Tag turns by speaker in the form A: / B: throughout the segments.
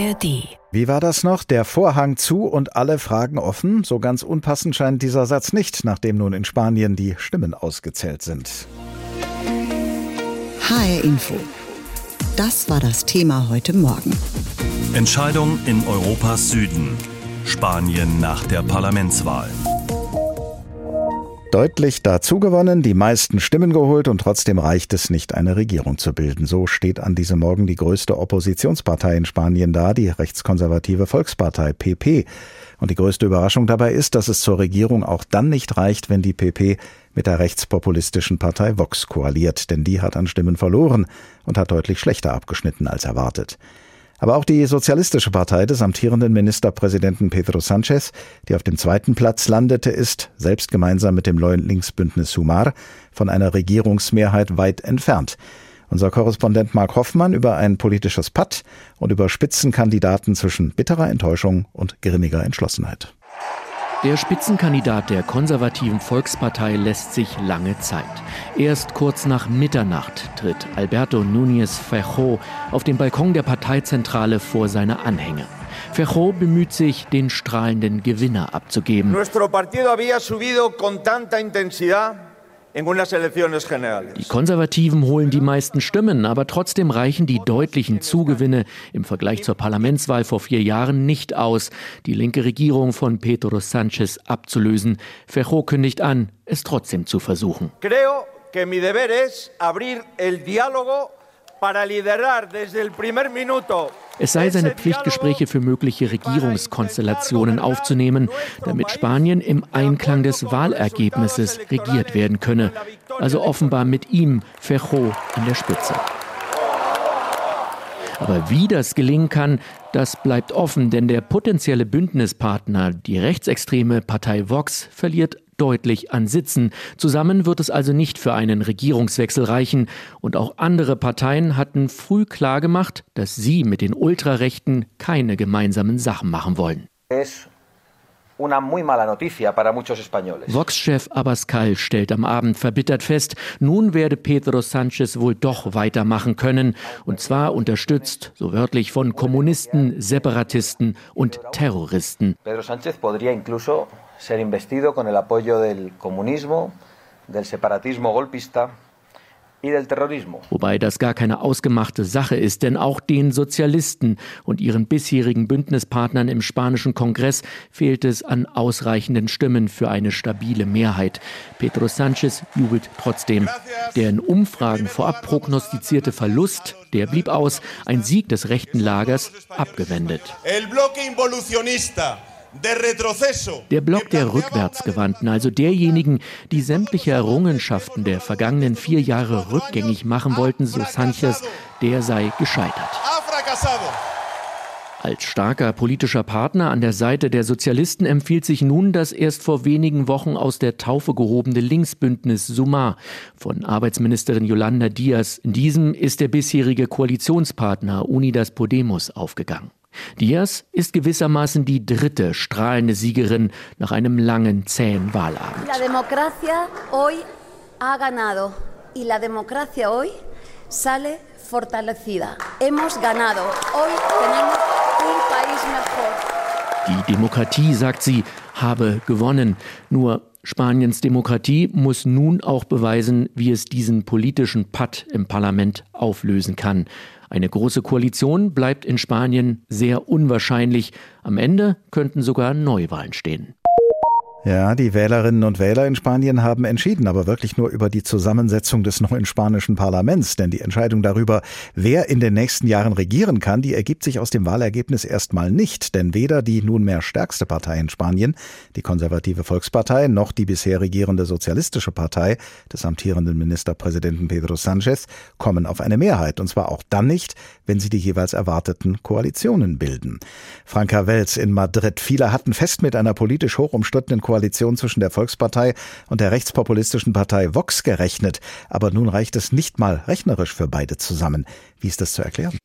A: ARD. Wie war das noch? Der Vorhang zu und alle Fragen offen? So ganz unpassend scheint dieser Satz nicht, nachdem nun in Spanien die Stimmen ausgezählt sind.
B: HR Info. Das war das Thema heute Morgen.
C: Entscheidung in Europas Süden. Spanien nach der Parlamentswahl.
A: Deutlich dazugewonnen, die meisten Stimmen geholt und trotzdem reicht es nicht, eine Regierung zu bilden. So steht an diesem Morgen die größte Oppositionspartei in Spanien da, die rechtskonservative Volkspartei PP. Und die größte Überraschung dabei ist, dass es zur Regierung auch dann nicht reicht, wenn die PP mit der rechtspopulistischen Partei Vox koaliert, denn die hat an Stimmen verloren und hat deutlich schlechter abgeschnitten als erwartet. Aber auch die Sozialistische Partei des amtierenden Ministerpräsidenten Pedro Sanchez, die auf dem zweiten Platz landete, ist, selbst gemeinsam mit dem neuen Linksbündnis Sumar, von einer Regierungsmehrheit weit entfernt. Unser Korrespondent Mark Hoffmann über ein politisches Patt und über Spitzenkandidaten zwischen bitterer Enttäuschung und grimmiger Entschlossenheit.
D: Der Spitzenkandidat der konservativen Volkspartei lässt sich lange Zeit. Erst kurz nach Mitternacht tritt Alberto Núñez Feijóo auf dem Balkon der Parteizentrale vor seine Anhänger. Feijóo bemüht sich, den strahlenden Gewinner abzugeben.
E: Nuestro partido había subido con tanta intensidad
D: die Konservativen holen die meisten Stimmen, aber trotzdem reichen die deutlichen Zugewinne im Vergleich zur Parlamentswahl vor vier Jahren nicht aus, die linke Regierung von Pedro Sanchez abzulösen. Fejo kündigt an, es trotzdem zu versuchen.
E: Creo que mi deber es abrir el diálogo
D: es sei seine Pflicht, Gespräche für mögliche Regierungskonstellationen aufzunehmen, damit Spanien im Einklang des Wahlergebnisses regiert werden könne. Also offenbar mit ihm, Fejo, an der Spitze. Aber wie das gelingen kann, das bleibt offen, denn der potenzielle Bündnispartner, die rechtsextreme Partei Vox, verliert deutlich an Sitzen. Zusammen wird es also nicht für einen Regierungswechsel reichen. Und auch andere Parteien hatten früh klargemacht, dass sie mit den Ultrarechten keine gemeinsamen Sachen machen wollen. Vox-Chef Abascal stellt am Abend verbittert fest, nun werde Pedro Sanchez wohl doch weitermachen können, und zwar unterstützt, so wörtlich, von Kommunisten, Separatisten und Terroristen. Pedro Sánchez podría incluso ser investido con el apoyo del comunismo, del separatismo golpista Wobei das gar keine ausgemachte Sache ist, denn auch den Sozialisten und ihren bisherigen Bündnispartnern im spanischen Kongress fehlt es an ausreichenden Stimmen für eine stabile Mehrheit. Pedro Sanchez jubelt trotzdem. Der in Umfragen vorab prognostizierte Verlust, der blieb aus, ein Sieg des rechten Lagers abgewendet. El bloque involucionista der Block der Rückwärtsgewandten, also derjenigen, die sämtliche Errungenschaften der vergangenen vier Jahre rückgängig machen wollten, so Sanchez, der sei gescheitert. Als starker politischer Partner an der Seite der Sozialisten empfiehlt sich nun das erst vor wenigen Wochen aus der Taufe gehobene Linksbündnis Sumar von Arbeitsministerin Yolanda Diaz. In diesem ist der bisherige Koalitionspartner Unidas Podemos aufgegangen. Diaz ist gewissermaßen die dritte strahlende Siegerin nach einem langen, zähen Wahlabend. La democracia hoy ha ganado y la democracia hoy sale fortalecida. Hemos ganado. Hoy tenemos un país mejor. Die Demokratie, sagt sie, habe gewonnen. Nur Spaniens Demokratie muss nun auch beweisen, wie es diesen politischen Patt im Parlament auflösen kann. Eine große Koalition bleibt in Spanien sehr unwahrscheinlich. Am Ende könnten sogar Neuwahlen stehen.
A: Ja, die Wählerinnen und Wähler in Spanien haben entschieden, aber wirklich nur über die Zusammensetzung des neuen spanischen Parlaments. Denn die Entscheidung darüber, wer in den nächsten Jahren regieren kann, die ergibt sich aus dem Wahlergebnis erstmal nicht. Denn weder die nunmehr stärkste Partei in Spanien, die konservative Volkspartei, noch die bisher regierende Sozialistische Partei des amtierenden Ministerpräsidenten Pedro Sánchez kommen auf eine Mehrheit. Und zwar auch dann nicht, wenn sie die jeweils erwarteten Koalitionen bilden. Franka Welz in Madrid. Viele hatten fest mit einer politisch hoch umstrittenen Koalition zwischen der Volkspartei und der rechtspopulistischen Partei Vox gerechnet. Aber nun reicht es nicht mal rechnerisch für beide zusammen. Wie ist das zu erklären?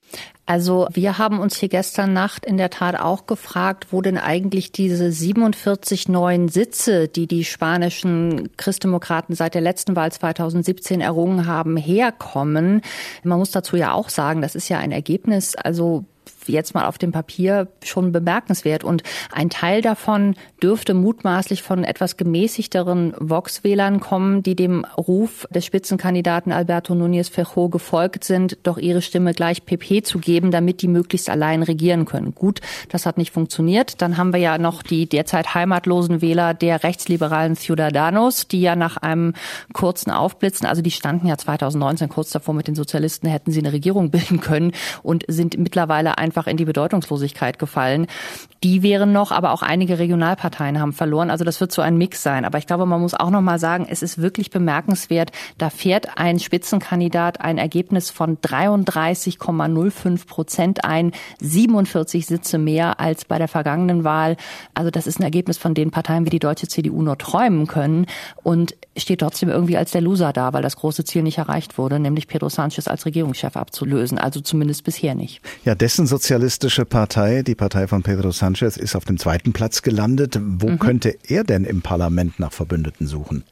F: Also wir haben uns hier gestern Nacht in der Tat auch gefragt, wo denn eigentlich diese 47 neuen Sitze, die die spanischen Christdemokraten seit der letzten Wahl 2017 errungen haben, herkommen. Man muss dazu ja auch sagen, das ist ja ein Ergebnis, also jetzt mal auf dem Papier schon bemerkenswert. Und ein Teil davon dürfte mutmaßlich von etwas gemäßigteren Vox-Wählern kommen, die dem Ruf des Spitzenkandidaten Alberto Núñez Feijó gefolgt sind, doch ihre Stimme gleich PP zu geben, damit die möglichst allein regieren können. Gut, das hat nicht funktioniert. Dann haben wir ja noch die derzeit heimatlosen Wähler der rechtsliberalen Ciudadanos, die ja nach einem kurzen Aufblitzen, also die standen ja 2019 kurz davor mit den Sozialisten, hätten sie eine Regierung bilden können und sind mittlerweile ein einfach in die Bedeutungslosigkeit gefallen. Die wären noch, aber auch einige Regionalparteien haben verloren. Also das wird so ein Mix sein. Aber ich glaube, man muss auch noch mal sagen, es ist wirklich bemerkenswert. Da fährt ein Spitzenkandidat ein Ergebnis von 33,05 Prozent ein, 47 Sitze mehr als bei der vergangenen Wahl. Also das ist ein Ergebnis, von den Parteien wie die deutsche CDU nur träumen können und steht trotzdem irgendwie als der Loser da, weil das große Ziel nicht erreicht wurde, nämlich Pedro Sanchez als Regierungschef abzulösen. Also zumindest bisher nicht.
A: Ja, dessen Sozialistische Partei, die Partei von Pedro Sanchez, ist auf dem zweiten Platz gelandet. Wo mhm. könnte er denn im Parlament nach Verbündeten suchen?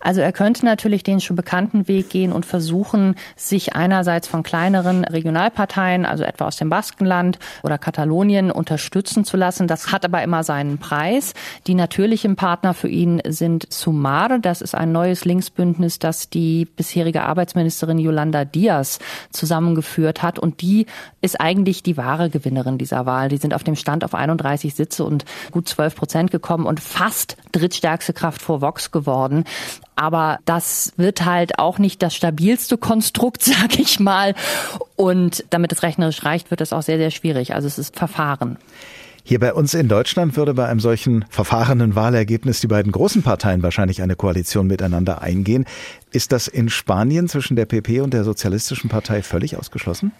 F: Also er könnte natürlich den schon bekannten Weg gehen und versuchen, sich einerseits von kleineren Regionalparteien, also etwa aus dem Baskenland oder Katalonien, unterstützen zu lassen. Das hat aber immer seinen Preis. Die natürlichen Partner für ihn sind Sumar. Das ist ein neues Linksbündnis, das die bisherige Arbeitsministerin Yolanda Diaz zusammengeführt hat. Und die ist eigentlich die wahre Gewinnerin dieser Wahl. Die sind auf dem Stand auf 31 Sitze und gut 12 Prozent gekommen und fast drittstärkste Kraft vor Vox geworden. Aber das wird halt auch nicht das stabilste Konstrukt, sag ich mal. Und damit es rechnerisch reicht, wird es auch sehr, sehr schwierig. Also es ist Verfahren.
A: Hier bei uns in Deutschland würde bei einem solchen verfahrenen Wahlergebnis die beiden großen Parteien wahrscheinlich eine Koalition miteinander eingehen. Ist das in Spanien zwischen der PP und der Sozialistischen Partei völlig ausgeschlossen?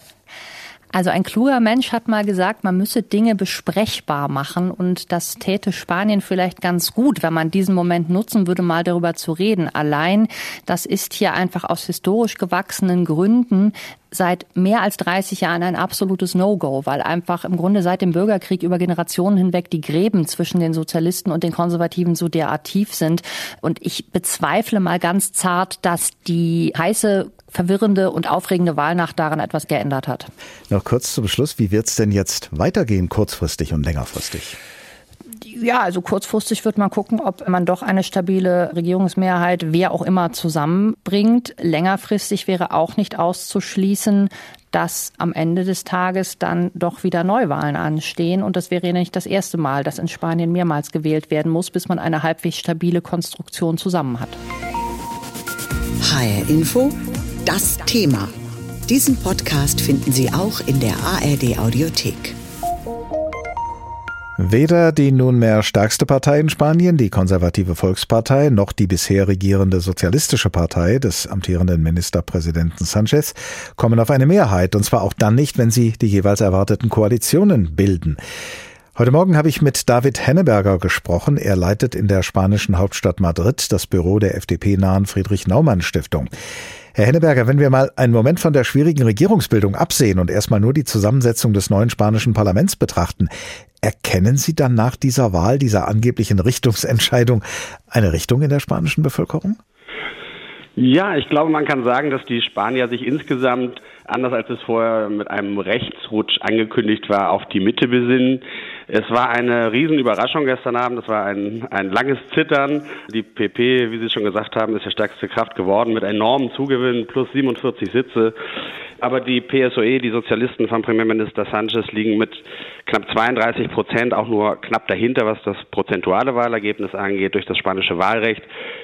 F: Also ein kluger Mensch hat mal gesagt, man müsse Dinge besprechbar machen und das täte Spanien vielleicht ganz gut, wenn man diesen Moment nutzen würde, mal darüber zu reden. Allein, das ist hier einfach aus historisch gewachsenen Gründen seit mehr als 30 Jahren ein absolutes No-Go, weil einfach im Grunde seit dem Bürgerkrieg über Generationen hinweg die Gräben zwischen den Sozialisten und den Konservativen so derart tief sind. Und ich bezweifle mal ganz zart, dass die heiße verwirrende und aufregende Wahlnacht daran etwas geändert hat.
A: Noch kurz zum Schluss, wie wird es denn jetzt weitergehen, kurzfristig und längerfristig?
F: Ja, also kurzfristig wird man gucken, ob man doch eine stabile Regierungsmehrheit, wer auch immer, zusammenbringt. Längerfristig wäre auch nicht auszuschließen, dass am Ende des Tages dann doch wieder Neuwahlen anstehen. Und das wäre ja nicht das erste Mal, dass in Spanien mehrmals gewählt werden muss, bis man eine halbwegs stabile Konstruktion zusammen hat.
B: HR Info das Thema. Diesen Podcast finden Sie auch in der ARD Audiothek.
A: Weder die nunmehr stärkste Partei in Spanien, die konservative Volkspartei, noch die bisher regierende sozialistische Partei des amtierenden Ministerpräsidenten Sanchez kommen auf eine Mehrheit, und zwar auch dann nicht, wenn sie die jeweils erwarteten Koalitionen bilden. Heute Morgen habe ich mit David Henneberger gesprochen. Er leitet in der spanischen Hauptstadt Madrid das Büro der FDP-nahen Friedrich-Naumann-Stiftung. Herr Henneberger, wenn wir mal einen Moment von der schwierigen Regierungsbildung absehen und erstmal nur die Zusammensetzung des neuen spanischen Parlaments betrachten, erkennen Sie dann nach dieser Wahl, dieser angeblichen Richtungsentscheidung, eine Richtung in der spanischen Bevölkerung?
G: Ja, ich glaube, man kann sagen, dass die Spanier sich insgesamt, anders als es vorher mit einem Rechtsrutsch angekündigt war, auf die Mitte besinnen. Es war eine Riesenüberraschung gestern Abend. Es war ein, ein langes Zittern. Die PP, wie Sie schon gesagt haben, ist die stärkste Kraft geworden mit enormen Zugewinnen plus 47 Sitze. Aber die PSOE, die Sozialisten von Premierminister Sanchez, liegen mit knapp 32 Prozent auch nur knapp dahinter, was das prozentuale Wahlergebnis angeht. Durch das spanische Wahlrecht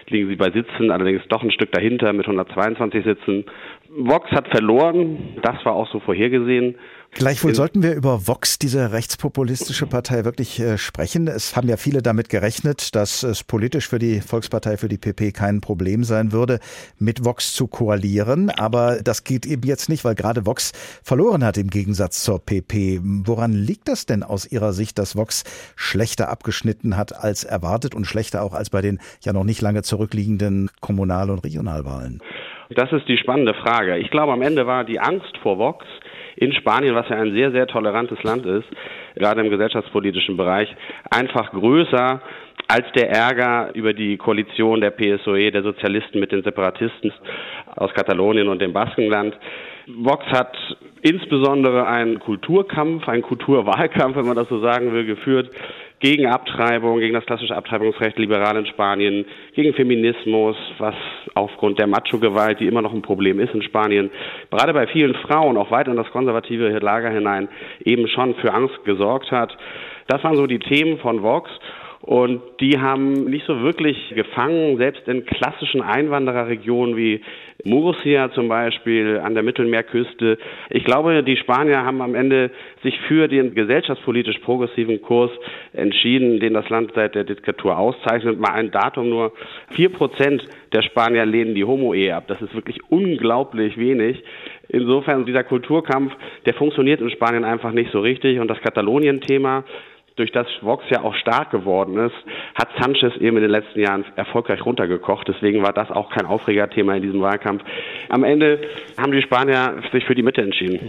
G: liegen sie bei Sitzen, allerdings doch ein Stück dahinter mit 122 Sitzen. Vox hat verloren, das war auch so vorhergesehen.
A: Gleichwohl sollten wir über Vox, diese rechtspopulistische Partei, wirklich äh, sprechen. Es haben ja viele damit gerechnet, dass es politisch für die Volkspartei, für die PP kein Problem sein würde, mit Vox zu koalieren. Aber das geht eben jetzt nicht, weil gerade Vox verloren hat im Gegensatz zur PP. Woran liegt das denn aus Ihrer Sicht, dass Vox schlechter abgeschnitten hat als erwartet und schlechter auch als bei den ja noch nicht lange zurückliegenden Kommunal- und Regionalwahlen?
G: Das ist die spannende Frage. Ich glaube, am Ende war die Angst vor Vox in Spanien, was ja ein sehr, sehr tolerantes Land ist, gerade im gesellschaftspolitischen Bereich, einfach größer als der Ärger über die Koalition der PSOE, der Sozialisten mit den Separatisten aus Katalonien und dem Baskenland. Vox hat insbesondere ein Kulturkampf, ein Kulturwahlkampf, wenn man das so sagen will, geführt gegen Abtreibung, gegen das klassische Abtreibungsrecht liberal in Spanien, gegen Feminismus, was aufgrund der Macho-Gewalt, die immer noch ein Problem ist in Spanien, gerade bei vielen Frauen, auch weit in das konservative Lager hinein, eben schon für Angst gesorgt hat. Das waren so die Themen von Vox. Und die haben nicht so wirklich gefangen, selbst in klassischen Einwandererregionen wie Murcia zum Beispiel an der Mittelmeerküste. Ich glaube, die Spanier haben am Ende sich für den gesellschaftspolitisch progressiven Kurs entschieden, den das Land seit der Diktatur auszeichnet. Mal ein Datum nur. Vier Prozent der Spanier lehnen die Homo-Ehe ab. Das ist wirklich unglaublich wenig. Insofern dieser Kulturkampf, der funktioniert in Spanien einfach nicht so richtig. Und das Katalonien-Thema, durch das Vox ja auch stark geworden ist, hat Sanchez eben in den letzten Jahren erfolgreich runtergekocht. Deswegen war das auch kein Aufregerthema in diesem Wahlkampf. Am Ende haben die Spanier sich für die Mitte entschieden.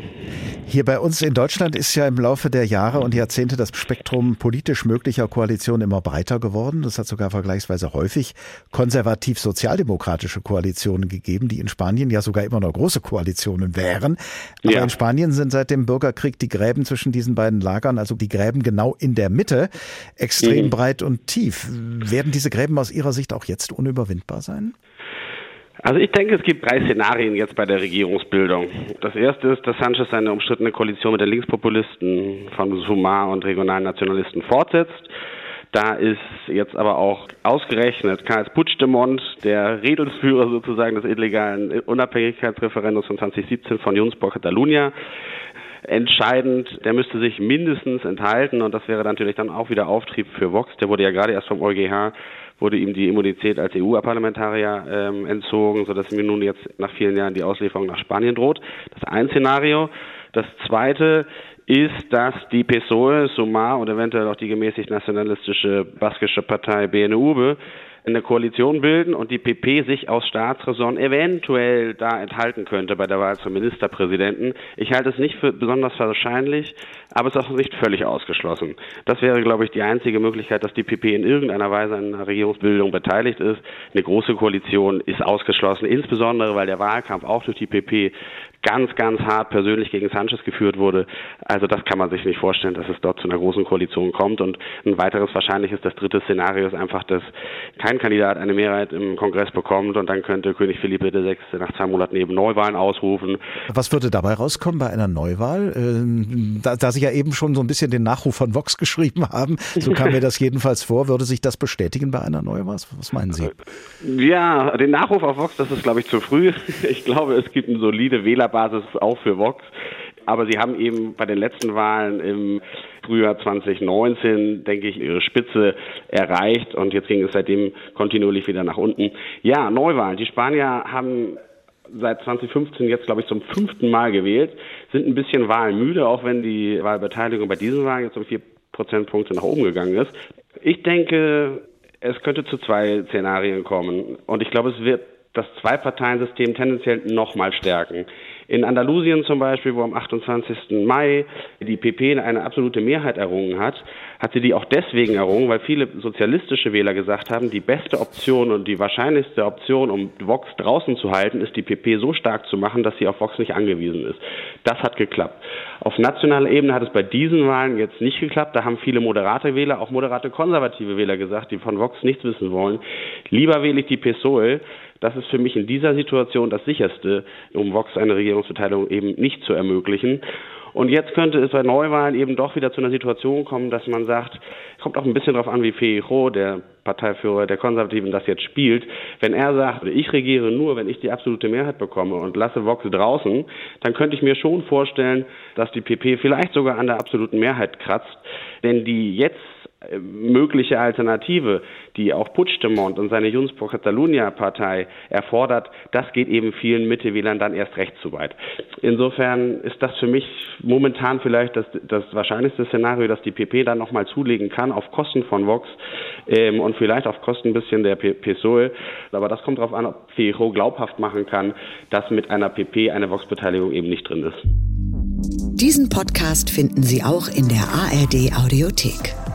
A: Hier bei uns in Deutschland ist ja im Laufe der Jahre und Jahrzehnte das Spektrum politisch möglicher Koalitionen immer breiter geworden. Es hat sogar vergleichsweise häufig konservativ-sozialdemokratische Koalitionen gegeben, die in Spanien ja sogar immer noch große Koalitionen wären. Aber ja. in Spanien sind seit dem Bürgerkrieg die Gräben zwischen diesen beiden Lagern, also die Gräben genau in der Mitte extrem mhm. breit und tief. Werden diese Gräben aus Ihrer Sicht auch jetzt unüberwindbar sein?
G: Also ich denke, es gibt drei Szenarien jetzt bei der Regierungsbildung. Das erste ist, dass Sanchez seine umstrittene Koalition mit den Linkspopulisten von Sumar und regionalen Nationalisten fortsetzt. Da ist jetzt aber auch ausgerechnet Karls Puigdemont, der Redelsführer sozusagen des illegalen Unabhängigkeitsreferendums von 2017 von Junts por Catalunya, entscheidend. Der müsste sich mindestens enthalten und das wäre natürlich dann auch wieder Auftrieb für Vox. Der wurde ja gerade erst vom EuGH wurde ihm die Immunität als EU-Parlamentarier ähm, entzogen, sodass ihm nun jetzt nach vielen Jahren die Auslieferung nach Spanien droht. Das ist ein Szenario. Das zweite ist, dass die PSOE, Sumar und eventuell auch die gemäßigt nationalistische baskische Partei BNUB eine Koalition bilden und die PP sich aus Staatsräson eventuell da enthalten könnte bei der Wahl zum Ministerpräsidenten. Ich halte es nicht für besonders wahrscheinlich, aber es ist auch nicht völlig ausgeschlossen. Das wäre, glaube ich, die einzige Möglichkeit, dass die PP in irgendeiner Weise an einer Regierungsbildung beteiligt ist. Eine große Koalition ist ausgeschlossen, insbesondere weil der Wahlkampf auch durch die PP ganz, ganz hart persönlich gegen Sanchez geführt wurde. Also das kann man sich nicht vorstellen, dass es dort zu einer großen Koalition kommt. Und ein weiteres wahrscheinliches, das dritte Szenario ist einfach, dass kein Kandidat eine Mehrheit im Kongress bekommt und dann könnte König Philippe VI. nach zwei Monaten eben Neuwahlen ausrufen.
A: Was würde dabei rauskommen bei einer Neuwahl? Ähm, da, da Sie ja eben schon so ein bisschen den Nachruf von Vox geschrieben haben, so kam mir das jedenfalls vor, würde sich das bestätigen bei einer Neuwahl? Was meinen Sie?
G: Ja, den Nachruf auf Vox, das ist glaube ich zu früh. Ich glaube, es gibt eine solide Wähler Wählerbasis auch für Vox. Aber sie haben eben bei den letzten Wahlen im Frühjahr 2019, denke ich, ihre Spitze erreicht und jetzt ging es seitdem kontinuierlich wieder nach unten. Ja, Neuwahlen. Die Spanier haben seit 2015 jetzt, glaube ich, zum fünften Mal gewählt, sind ein bisschen wahlmüde, auch wenn die Wahlbeteiligung bei diesen Wahlen jetzt um vier Prozentpunkte nach oben gegangen ist. Ich denke, es könnte zu zwei Szenarien kommen und ich glaube, es wird das Zwei-Parteien-System tendenziell noch mal stärken. In Andalusien zum Beispiel, wo am 28. Mai die PP eine absolute Mehrheit errungen hat, hat sie die auch deswegen errungen, weil viele sozialistische Wähler gesagt haben, die beste Option und die wahrscheinlichste Option, um Vox draußen zu halten, ist die PP so stark zu machen, dass sie auf Vox nicht angewiesen ist. Das hat geklappt. Auf nationaler Ebene hat es bei diesen Wahlen jetzt nicht geklappt. Da haben viele moderate Wähler, auch moderate konservative Wähler gesagt, die von Vox nichts wissen wollen. Lieber wähle ich die PSOE, das ist für mich in dieser Situation das sicherste, um Vox eine Regierungsbeteiligung eben nicht zu ermöglichen. Und jetzt könnte es bei Neuwahlen eben doch wieder zu einer Situation kommen, dass man sagt, kommt auch ein bisschen darauf an, wie Feijo, der Parteiführer der Konservativen, das jetzt spielt. Wenn er sagt, ich regiere nur, wenn ich die absolute Mehrheit bekomme und lasse Vox draußen, dann könnte ich mir schon vorstellen, dass die PP vielleicht sogar an der absoluten Mehrheit kratzt. Denn die jetzt mögliche Alternative, die auch Puigdemont und seine Junts por Catalunya Partei erfordert, das geht eben vielen Mitte-Wählern dann erst recht zu weit. Insofern ist das für mich momentan vielleicht das, das wahrscheinlichste Szenario, dass die PP dann nochmal zulegen kann auf Kosten von Vox ähm, und vielleicht auf Kosten ein bisschen der PSOE. Aber das kommt darauf an, ob Feijo glaubhaft machen kann, dass mit einer PP eine Vox-Beteiligung eben nicht drin ist.
B: Diesen Podcast finden Sie auch in der ARD Audiothek.